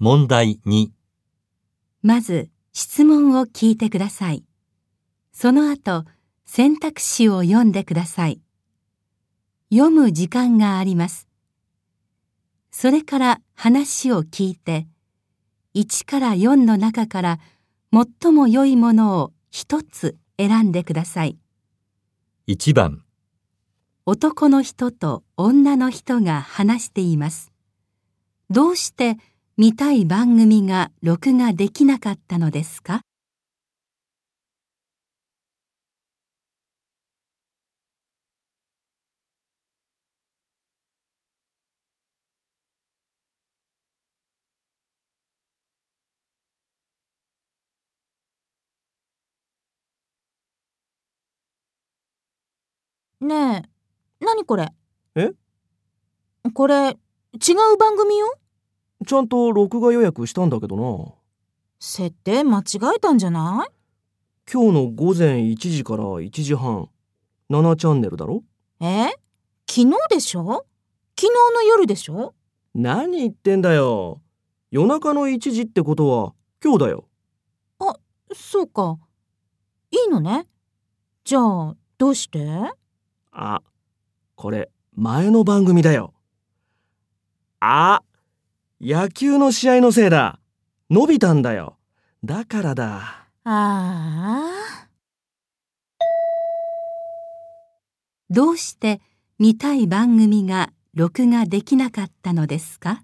問題2、まず質問を聞いてください。その後、選択肢を読んでください。読む時間があります。それから話を聞いて、1から4の中から最も良いものを一つ選んでください。1番、男の人と女の人が話しています。どうして見たい番組が録画できなかったのですか？ねえ、何これ？え？これ、違う番組よ？ちゃんと録画予約したんだけどな。設定間違えたんじゃない？今日の午前1時から1時半。7チャンネルだろ？え？昨日でしょ？昨日の夜でしょ？何言ってんだよ。夜中の1時ってことは今日だよ。そうか。いいのね。じゃあ、どうして？あ、これ前の番組だよ。あ、野球の試合のせいだ。伸びたんだよ。だからだ。ああ。どうして見たい番組が録画できなかったのですか？